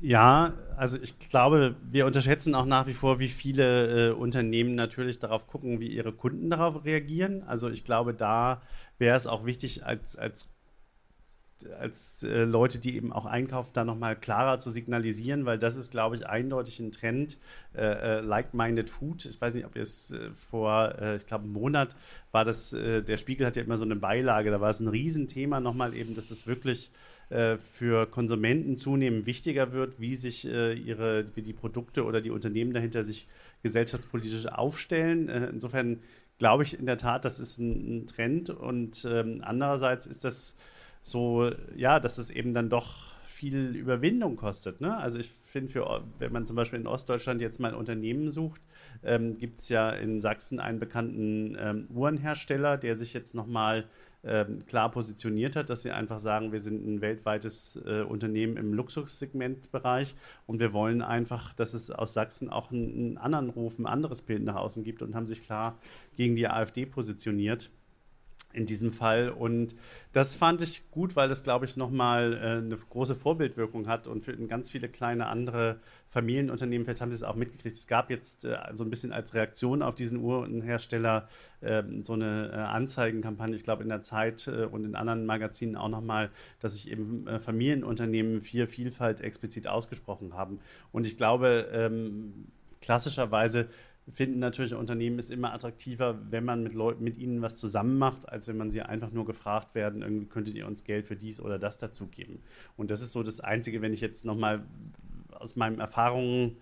Ja, also ich glaube, wir unterschätzen auch nach wie vor, wie viele äh, Unternehmen natürlich darauf gucken, wie ihre Kunden darauf reagieren. Also ich glaube, da wäre es auch wichtig, als, als als äh, Leute, die eben auch einkaufen, da nochmal klarer zu signalisieren, weil das ist, glaube ich, eindeutig ein Trend. Äh, äh, Like-minded Food. Ich weiß nicht, ob ihr es äh, vor, äh, ich glaube, einem Monat war das, äh, der Spiegel hat ja immer so eine Beilage, da war es ein Riesenthema nochmal eben, dass es wirklich für Konsumenten zunehmend wichtiger wird, wie sich ihre, wie die Produkte oder die Unternehmen dahinter sich gesellschaftspolitisch aufstellen. insofern glaube ich in der Tat, das ist ein, ein Trend und ähm, andererseits ist das so, ja, dass es eben dann doch viel Überwindung kostet. Ne? Also ich finde, wenn man zum Beispiel in Ostdeutschland jetzt mal ein Unternehmen sucht, ähm, gibt es ja in Sachsen einen bekannten ähm, Uhrenhersteller, der sich jetzt nochmal ähm, klar positioniert hat, dass sie einfach sagen, wir sind ein weltweites äh, Unternehmen im Luxussegmentbereich und wir wollen einfach, dass es aus Sachsen auch einen, einen anderen Ruf, ein anderes Bild nach außen gibt und haben sich klar gegen die AfD positioniert in diesem Fall. Und das fand ich gut, weil das, glaube ich, nochmal äh, eine große Vorbildwirkung hat und für ganz viele kleine andere Familienunternehmen, vielleicht haben Sie es auch mitgekriegt, es gab jetzt äh, so ein bisschen als Reaktion auf diesen Uhrenhersteller äh, so eine äh, Anzeigenkampagne, ich glaube in der Zeit äh, und in anderen Magazinen auch nochmal, dass sich eben äh, Familienunternehmen für Vielfalt explizit ausgesprochen haben. Und ich glaube, ähm, klassischerweise finden natürlich Unternehmen ist immer attraktiver, wenn man mit Leuten, mit ihnen was zusammen macht, als wenn man sie einfach nur gefragt werden, irgendwie könntet ihr uns Geld für dies oder das dazu geben. Und das ist so das Einzige, wenn ich jetzt nochmal aus meinen Erfahrungen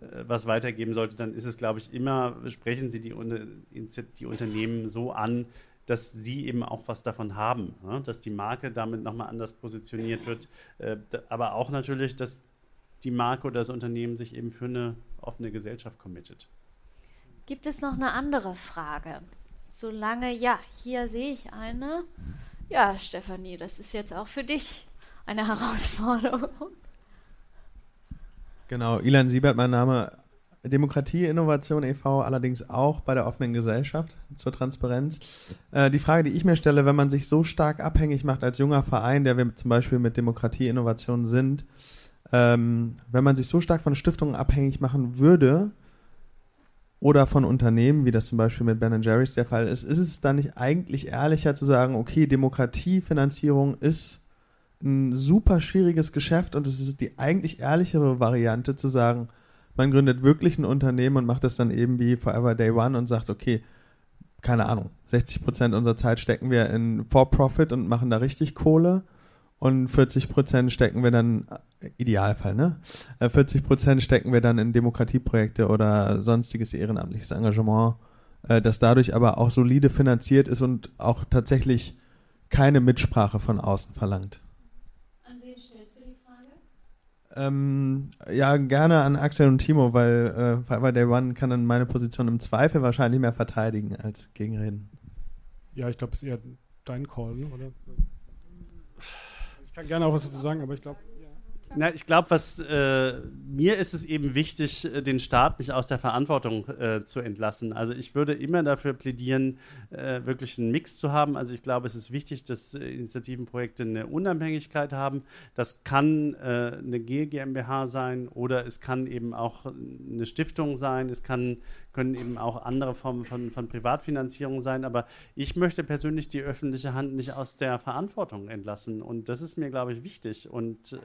äh, was weitergeben sollte, dann ist es, glaube ich, immer, sprechen Sie die, die Unternehmen so an, dass sie eben auch was davon haben, ne? dass die Marke damit nochmal anders positioniert wird, äh, aber auch natürlich, dass die Marke oder das Unternehmen sich eben für eine offene Gesellschaft committet. Gibt es noch eine andere Frage? Solange, ja, hier sehe ich eine. Ja, Stefanie, das ist jetzt auch für dich eine Herausforderung. Genau, Ilan Siebert, mein Name. Demokratie, Innovation e.V., allerdings auch bei der offenen Gesellschaft zur Transparenz. Äh, die Frage, die ich mir stelle, wenn man sich so stark abhängig macht als junger Verein, der wir zum Beispiel mit Demokratie, Innovation sind, ähm, wenn man sich so stark von Stiftungen abhängig machen würde, oder von Unternehmen, wie das zum Beispiel mit Ben Jerry's der Fall ist, ist es dann nicht eigentlich ehrlicher zu sagen, okay, Demokratiefinanzierung ist ein super schwieriges Geschäft und es ist die eigentlich ehrlichere Variante zu sagen, man gründet wirklich ein Unternehmen und macht das dann eben wie Forever Day One und sagt, okay, keine Ahnung, 60 Prozent unserer Zeit stecken wir in For-Profit und machen da richtig Kohle und 40 Prozent stecken wir dann, Idealfall, ne? 40 äh, Prozent stecken wir dann in Demokratieprojekte oder sonstiges ehrenamtliches Engagement, äh, das dadurch aber auch solide finanziert ist und auch tatsächlich keine Mitsprache von außen verlangt. An wen stellst du die Frage? Ähm, ja, gerne an Axel und Timo, weil äh, Fiverr Day One kann dann meine Position im Zweifel wahrscheinlich mehr verteidigen als gegenreden. Ja, ich glaube, es ist eher dein Call, ne? oder? Ich kann gerne auch was dazu sagen, aber ich glaube. Na, ich glaube, was äh, mir ist es eben wichtig, äh, den Staat nicht aus der Verantwortung äh, zu entlassen. Also ich würde immer dafür plädieren, äh, wirklich einen Mix zu haben. Also ich glaube, es ist wichtig, dass äh, Initiativenprojekte eine Unabhängigkeit haben. Das kann äh, eine GmbH sein oder es kann eben auch eine Stiftung sein. Es kann, können eben auch andere Formen von, von Privatfinanzierung sein. Aber ich möchte persönlich die öffentliche Hand nicht aus der Verantwortung entlassen. Und das ist mir, glaube ich, wichtig. Und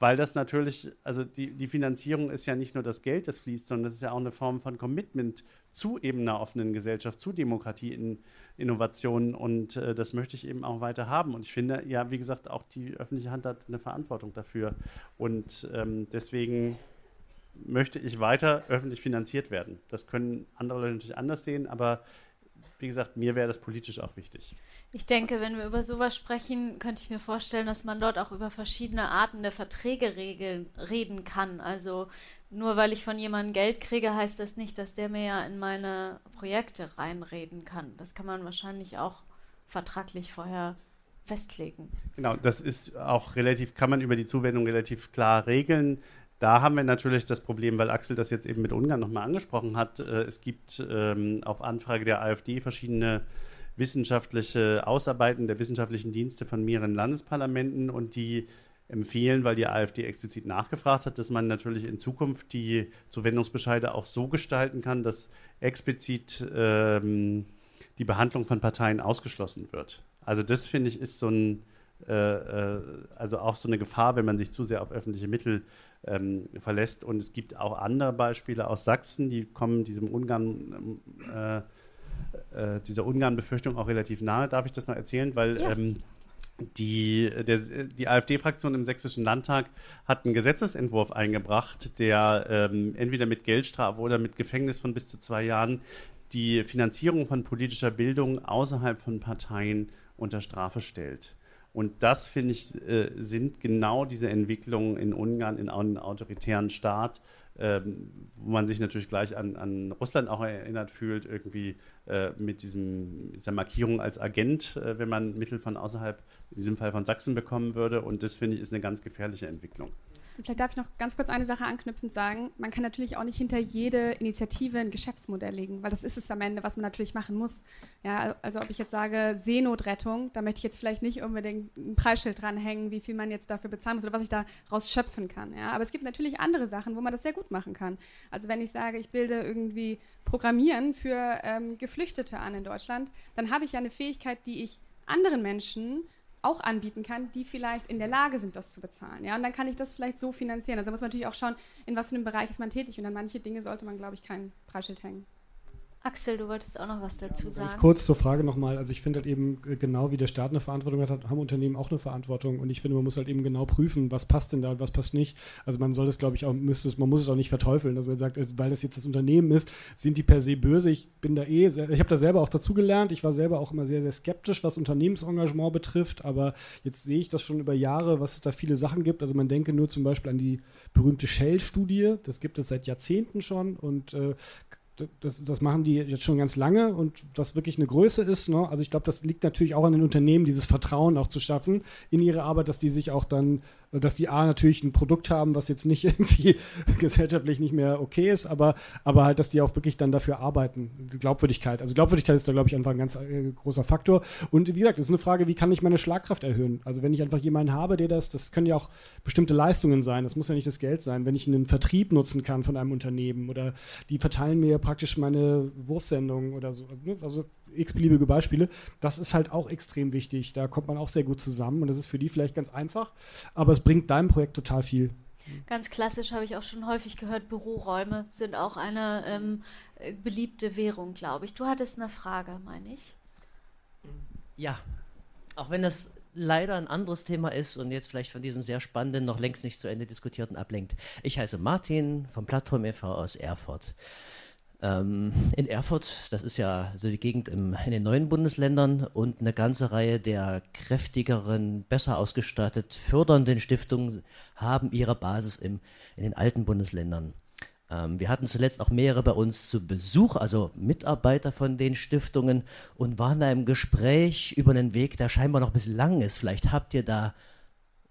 weil das natürlich, also die, die Finanzierung ist ja nicht nur das Geld, das fließt, sondern das ist ja auch eine Form von Commitment zu eben einer offenen Gesellschaft, zu Demokratie in Innovationen und äh, das möchte ich eben auch weiter haben. Und ich finde, ja, wie gesagt, auch die öffentliche Hand hat eine Verantwortung dafür und ähm, deswegen möchte ich weiter öffentlich finanziert werden. Das können andere Leute natürlich anders sehen, aber wie gesagt, mir wäre das politisch auch wichtig. Ich denke, wenn wir über sowas sprechen, könnte ich mir vorstellen, dass man dort auch über verschiedene Arten der Verträge regeln, reden kann. Also nur weil ich von jemandem Geld kriege, heißt das nicht, dass der mir ja in meine Projekte reinreden kann. Das kann man wahrscheinlich auch vertraglich vorher festlegen. Genau, das ist auch relativ, kann man über die Zuwendung relativ klar regeln. Da haben wir natürlich das Problem, weil Axel das jetzt eben mit Ungarn nochmal angesprochen hat. Äh, es gibt ähm, auf Anfrage der AfD verschiedene wissenschaftliche Ausarbeiten der wissenschaftlichen Dienste von mehreren Landesparlamenten und die empfehlen, weil die AfD explizit nachgefragt hat, dass man natürlich in Zukunft die Zuwendungsbescheide auch so gestalten kann, dass explizit ähm, die Behandlung von Parteien ausgeschlossen wird. Also das finde ich ist so ein also auch so eine Gefahr, wenn man sich zu sehr auf öffentliche Mittel ähm, verlässt. Und es gibt auch andere Beispiele aus Sachsen, die kommen diesem Ungarn äh, äh, dieser Ungarn-Befürchtung auch relativ nahe. Darf ich das noch erzählen? Weil ja. ähm, die, der, die AfD-Fraktion im Sächsischen Landtag hat einen Gesetzesentwurf eingebracht, der ähm, entweder mit Geldstrafe oder mit Gefängnis von bis zu zwei Jahren die Finanzierung von politischer Bildung außerhalb von Parteien unter Strafe stellt. Und das, finde ich, äh, sind genau diese Entwicklungen in Ungarn, in einem autoritären Staat, ähm, wo man sich natürlich gleich an, an Russland auch erinnert fühlt, irgendwie äh, mit diesem, dieser Markierung als Agent, äh, wenn man Mittel von außerhalb, in diesem Fall von Sachsen, bekommen würde. Und das finde ich ist eine ganz gefährliche Entwicklung. Vielleicht darf ich noch ganz kurz eine Sache anknüpfend sagen. Man kann natürlich auch nicht hinter jede Initiative ein Geschäftsmodell legen, weil das ist es am Ende, was man natürlich machen muss. Ja, also ob ich jetzt sage Seenotrettung, da möchte ich jetzt vielleicht nicht unbedingt ein Preisschild dranhängen, wie viel man jetzt dafür bezahlen muss oder was ich da rausschöpfen kann. Ja, aber es gibt natürlich andere Sachen, wo man das sehr gut machen kann. Also wenn ich sage, ich bilde irgendwie Programmieren für ähm, Geflüchtete an in Deutschland, dann habe ich ja eine Fähigkeit, die ich anderen Menschen auch anbieten kann, die vielleicht in der Lage sind, das zu bezahlen. Ja? Und dann kann ich das vielleicht so finanzieren. Also muss man natürlich auch schauen, in was für einem Bereich ist man tätig. Und an manche Dinge sollte man, glaube ich, kein Preisschild hängen. Axel, du wolltest auch noch was dazu ja, sagen. Ganz kurz zur Frage nochmal. Also ich finde halt eben äh, genau wie der Staat eine Verantwortung hat, haben Unternehmen auch eine Verantwortung. Und ich finde, man muss halt eben genau prüfen, was passt denn da und was passt nicht. Also man soll das, glaube ich, auch, müsste es, man muss es auch nicht verteufeln. dass man sagt, äh, weil das jetzt das Unternehmen ist, sind die per se böse. Ich bin da eh, ich habe da selber auch dazugelernt. Ich war selber auch immer sehr, sehr skeptisch, was Unternehmensengagement betrifft. Aber jetzt sehe ich das schon über Jahre, was es da viele Sachen gibt. Also man denke nur zum Beispiel an die berühmte Shell-Studie. Das gibt es seit Jahrzehnten schon und äh, das, das, machen die jetzt schon ganz lange und was wirklich eine Größe ist. Ne? Also ich glaube, das liegt natürlich auch an den Unternehmen, dieses Vertrauen auch zu schaffen in ihre Arbeit, dass die sich auch dann dass die A natürlich ein Produkt haben, was jetzt nicht irgendwie gesellschaftlich nicht mehr okay ist, aber, aber halt, dass die auch wirklich dann dafür arbeiten. Glaubwürdigkeit. Also Glaubwürdigkeit ist da, glaube ich, einfach ein ganz äh, großer Faktor. Und wie gesagt, es ist eine Frage, wie kann ich meine Schlagkraft erhöhen? Also wenn ich einfach jemanden habe, der das, das können ja auch bestimmte Leistungen sein, das muss ja nicht das Geld sein. Wenn ich einen Vertrieb nutzen kann von einem Unternehmen oder die verteilen mir praktisch meine Wurfsendungen oder so. Ne? Also x-beliebige Beispiele. Das ist halt auch extrem wichtig. Da kommt man auch sehr gut zusammen und das ist für die vielleicht ganz einfach, aber es bringt deinem Projekt total viel. Ganz klassisch habe ich auch schon häufig gehört, Büroräume sind auch eine ähm, beliebte Währung, glaube ich. Du hattest eine Frage, meine ich. Ja, auch wenn das leider ein anderes Thema ist und jetzt vielleicht von diesem sehr spannenden, noch längst nicht zu Ende diskutierten ablenkt. Ich heiße Martin vom Plattform e.V. aus Erfurt. Ähm, in Erfurt, das ist ja so die Gegend im, in den neuen Bundesländern und eine ganze Reihe der kräftigeren, besser ausgestattet fördernden Stiftungen haben ihre Basis im, in den alten Bundesländern. Ähm, wir hatten zuletzt auch mehrere bei uns zu Besuch, also Mitarbeiter von den Stiftungen und waren da im Gespräch über einen Weg, der scheinbar noch ein bisschen lang ist. Vielleicht habt ihr da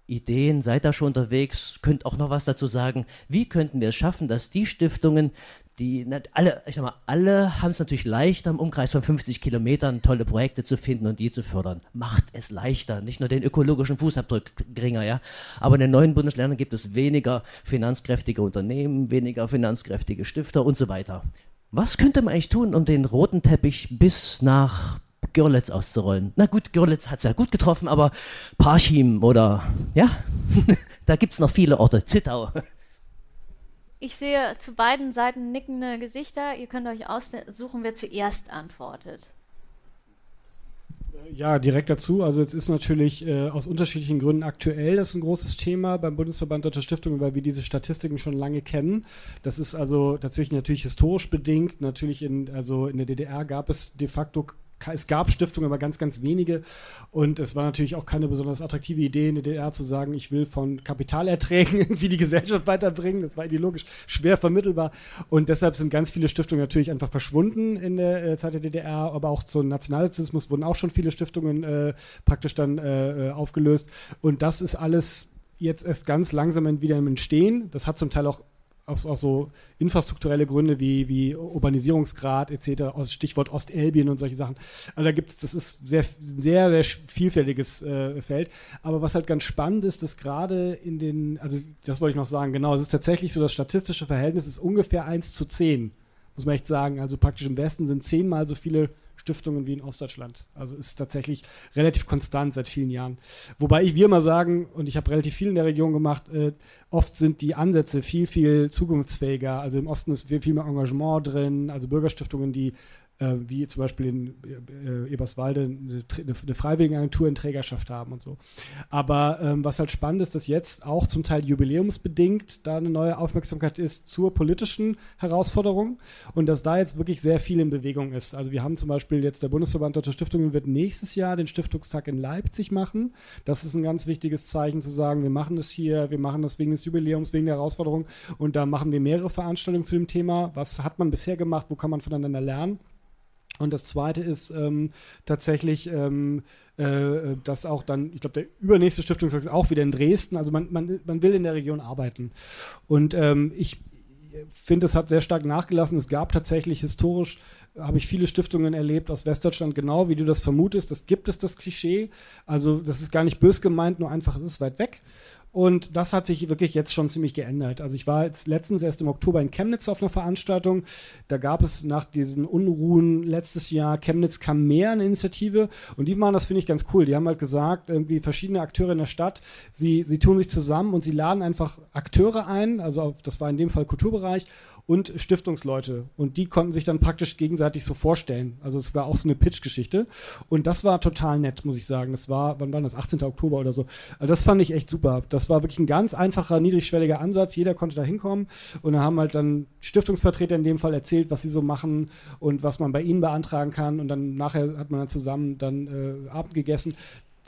Ideen, seid da schon unterwegs, könnt auch noch was dazu sagen. Wie könnten wir es schaffen, dass die Stiftungen, die alle, ich sag mal, alle haben es natürlich leichter, im Umkreis von 50 Kilometern tolle Projekte zu finden und die zu fördern. Macht es leichter, nicht nur den ökologischen Fußabdruck geringer, ja. Aber in den neuen Bundesländern gibt es weniger finanzkräftige Unternehmen, weniger finanzkräftige Stifter und so weiter. Was könnte man eigentlich tun, um den roten Teppich bis nach Görlitz auszurollen. Na gut, Görlitz hat es ja gut getroffen, aber Parchim oder, ja, da gibt es noch viele Orte. Zittau. Ich sehe zu beiden Seiten nickende Gesichter. Ihr könnt euch aussuchen, wer zuerst antwortet. Ja, direkt dazu. Also es ist natürlich äh, aus unterschiedlichen Gründen aktuell das ist ein großes Thema beim Bundesverband Deutscher Stiftungen, weil wir diese Statistiken schon lange kennen. Das ist also tatsächlich natürlich historisch bedingt. Natürlich in, also in der DDR gab es de facto es gab Stiftungen, aber ganz, ganz wenige. Und es war natürlich auch keine besonders attraktive Idee in der DDR zu sagen, ich will von Kapitalerträgen irgendwie die Gesellschaft weiterbringen. Das war ideologisch schwer vermittelbar. Und deshalb sind ganz viele Stiftungen natürlich einfach verschwunden in der äh, Zeit der DDR. Aber auch zum Nationalsozialismus wurden auch schon viele Stiftungen äh, praktisch dann äh, äh aufgelöst. Und das ist alles jetzt erst ganz langsam wieder im Entstehen. Das hat zum Teil auch auch, auch so infrastrukturelle Gründe wie, wie Urbanisierungsgrad etc., Stichwort Ostelbien und solche Sachen. Also da gibt es, das ist sehr, sehr, sehr vielfältiges äh, Feld. Aber was halt ganz spannend ist, dass gerade in den, also das wollte ich noch sagen, genau, es ist tatsächlich so, das statistische Verhältnis ist ungefähr 1 zu 10, muss man echt sagen. Also praktisch im Westen sind zehnmal so viele Stiftungen wie in Ostdeutschland. Also ist tatsächlich relativ konstant seit vielen Jahren. Wobei ich wir immer sagen, und ich habe relativ viel in der Region gemacht, äh, oft sind die Ansätze viel, viel zukunftsfähiger. Also im Osten ist viel, viel mehr Engagement drin, also Bürgerstiftungen, die äh, wie zum Beispiel in äh, Eberswalde eine, eine Freiwilligenagentur in Trägerschaft haben und so. Aber ähm, was halt spannend ist, dass jetzt auch zum Teil jubiläumsbedingt da eine neue Aufmerksamkeit ist zur politischen Herausforderung und dass da jetzt wirklich sehr viel in Bewegung ist. Also wir haben zum Beispiel jetzt der Bundesverband Deutscher Stiftungen wird nächstes Jahr den Stiftungstag in Leipzig machen. Das ist ein ganz wichtiges Zeichen zu sagen, wir machen das hier, wir machen das wegen des Jubiläums, wegen der Herausforderung und da machen wir mehrere Veranstaltungen zu dem Thema. Was hat man bisher gemacht? Wo kann man voneinander lernen? Und das zweite ist ähm, tatsächlich, ähm, äh, dass auch dann, ich glaube, der übernächste Stiftungstag ist auch wieder in Dresden. Also man, man, man will in der Region arbeiten. Und ähm, ich finde, es hat sehr stark nachgelassen. Es gab tatsächlich historisch, habe ich viele Stiftungen erlebt aus Westdeutschland, genau wie du das vermutest. Das gibt es, das Klischee. Also das ist gar nicht bös gemeint, nur einfach, es ist weit weg. Und das hat sich wirklich jetzt schon ziemlich geändert. Also ich war jetzt letztens erst im Oktober in Chemnitz auf einer Veranstaltung. Da gab es nach diesen Unruhen letztes Jahr Chemnitz kam mehr eine Initiative und die machen das finde ich ganz cool. Die haben halt gesagt, irgendwie verschiedene Akteure in der Stadt, sie, sie tun sich zusammen und sie laden einfach Akteure ein, also auf, das war in dem Fall Kulturbereich und Stiftungsleute. Und die konnten sich dann praktisch gegenseitig so vorstellen. Also es war auch so eine Pitch-Geschichte. Und das war total nett, muss ich sagen. Das war, wann war das? 18. Oktober oder so. Also das fand ich echt super. Das war wirklich ein ganz einfacher, niedrigschwelliger Ansatz. Jeder konnte da hinkommen. Und da haben halt dann Stiftungsvertreter in dem Fall erzählt, was sie so machen und was man bei ihnen beantragen kann. Und dann nachher hat man dann zusammen dann äh, Abend gegessen.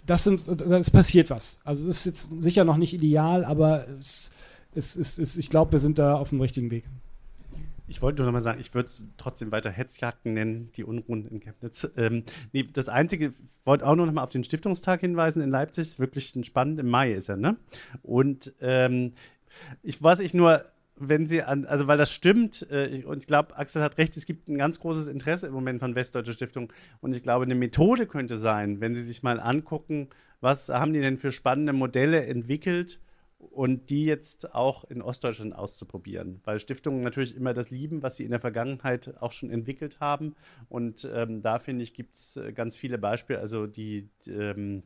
Das sind, es passiert was. Also es ist jetzt sicher noch nicht ideal, aber es, es, es, es ich glaube, wir sind da auf dem richtigen Weg. Ich wollte nur noch mal sagen, ich würde es trotzdem weiter Hetzjagden nennen, die Unruhen in Chemnitz. Ähm, nee, das Einzige, ich wollte auch noch mal auf den Stiftungstag hinweisen in Leipzig. Wirklich spannend, im Mai ist er, ne? Und ähm, ich weiß ich nur, wenn Sie an, also weil das stimmt, äh, ich, und ich glaube, Axel hat recht, es gibt ein ganz großes Interesse im Moment von Westdeutsche Stiftung. Und ich glaube, eine Methode könnte sein, wenn Sie sich mal angucken, was haben die denn für spannende Modelle entwickelt, und die jetzt auch in Ostdeutschland auszuprobieren, weil Stiftungen natürlich immer das lieben, was sie in der Vergangenheit auch schon entwickelt haben. Und ähm, da finde ich, gibt es äh, ganz viele Beispiele. Also die ähm,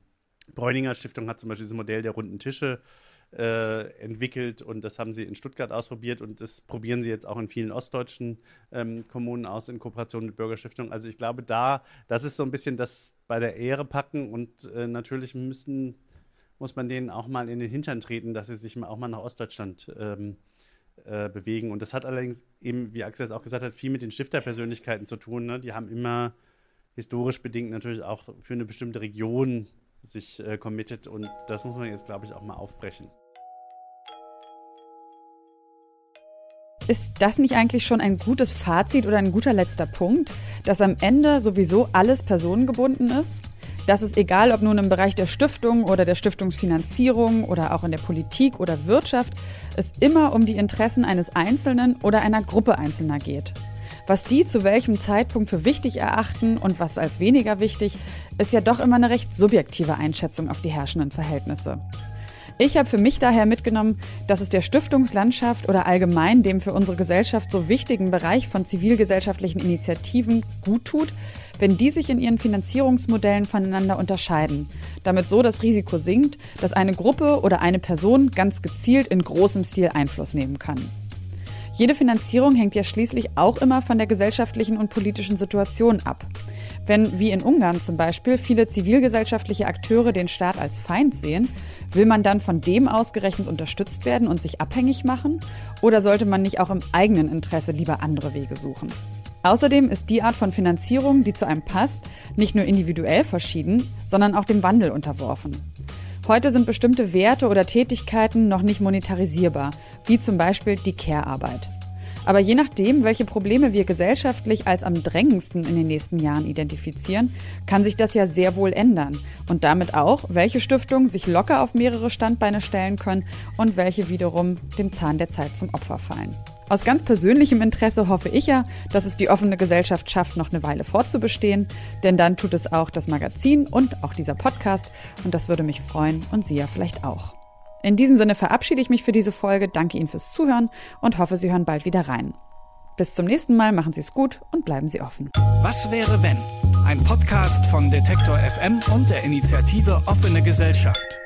Bräuninger Stiftung hat zum Beispiel dieses Modell der runden Tische äh, entwickelt und das haben sie in Stuttgart ausprobiert und das probieren sie jetzt auch in vielen ostdeutschen ähm, Kommunen aus in Kooperation mit Bürgerstiftungen. Also ich glaube, da, das ist so ein bisschen das bei der Ehre packen und äh, natürlich müssen muss man denen auch mal in den Hintern treten, dass sie sich auch mal nach Ostdeutschland ähm, äh, bewegen. Und das hat allerdings eben, wie Axel es auch gesagt hat, viel mit den Stifterpersönlichkeiten zu tun. Ne? Die haben immer historisch bedingt natürlich auch für eine bestimmte Region sich äh, committed und das muss man jetzt, glaube ich, auch mal aufbrechen. Ist das nicht eigentlich schon ein gutes Fazit oder ein guter letzter Punkt, dass am Ende sowieso alles personengebunden ist? Dass es egal, ob nun im Bereich der Stiftung oder der Stiftungsfinanzierung oder auch in der Politik oder Wirtschaft, es immer um die Interessen eines Einzelnen oder einer Gruppe Einzelner geht. Was die zu welchem Zeitpunkt für wichtig erachten und was als weniger wichtig, ist ja doch immer eine recht subjektive Einschätzung auf die herrschenden Verhältnisse. Ich habe für mich daher mitgenommen, dass es der Stiftungslandschaft oder allgemein dem für unsere Gesellschaft so wichtigen Bereich von zivilgesellschaftlichen Initiativen gut tut, wenn die sich in ihren Finanzierungsmodellen voneinander unterscheiden, damit so das Risiko sinkt, dass eine Gruppe oder eine Person ganz gezielt in großem Stil Einfluss nehmen kann. Jede Finanzierung hängt ja schließlich auch immer von der gesellschaftlichen und politischen Situation ab. Wenn, wie in Ungarn zum Beispiel, viele zivilgesellschaftliche Akteure den Staat als Feind sehen, will man dann von dem ausgerechnet unterstützt werden und sich abhängig machen? Oder sollte man nicht auch im eigenen Interesse lieber andere Wege suchen? Außerdem ist die Art von Finanzierung, die zu einem passt, nicht nur individuell verschieden, sondern auch dem Wandel unterworfen. Heute sind bestimmte Werte oder Tätigkeiten noch nicht monetarisierbar, wie zum Beispiel die Care-Arbeit. Aber je nachdem, welche Probleme wir gesellschaftlich als am drängendsten in den nächsten Jahren identifizieren, kann sich das ja sehr wohl ändern. Und damit auch, welche Stiftungen sich locker auf mehrere Standbeine stellen können und welche wiederum dem Zahn der Zeit zum Opfer fallen. Aus ganz persönlichem Interesse hoffe ich ja, dass es die offene Gesellschaft schafft, noch eine Weile fortzubestehen, denn dann tut es auch das Magazin und auch dieser Podcast und das würde mich freuen und Sie ja vielleicht auch. In diesem Sinne verabschiede ich mich für diese Folge, danke Ihnen fürs Zuhören und hoffe, Sie hören bald wieder rein. Bis zum nächsten Mal, machen Sie es gut und bleiben Sie offen. Was wäre wenn? Ein Podcast von Detektor FM und der Initiative Offene Gesellschaft.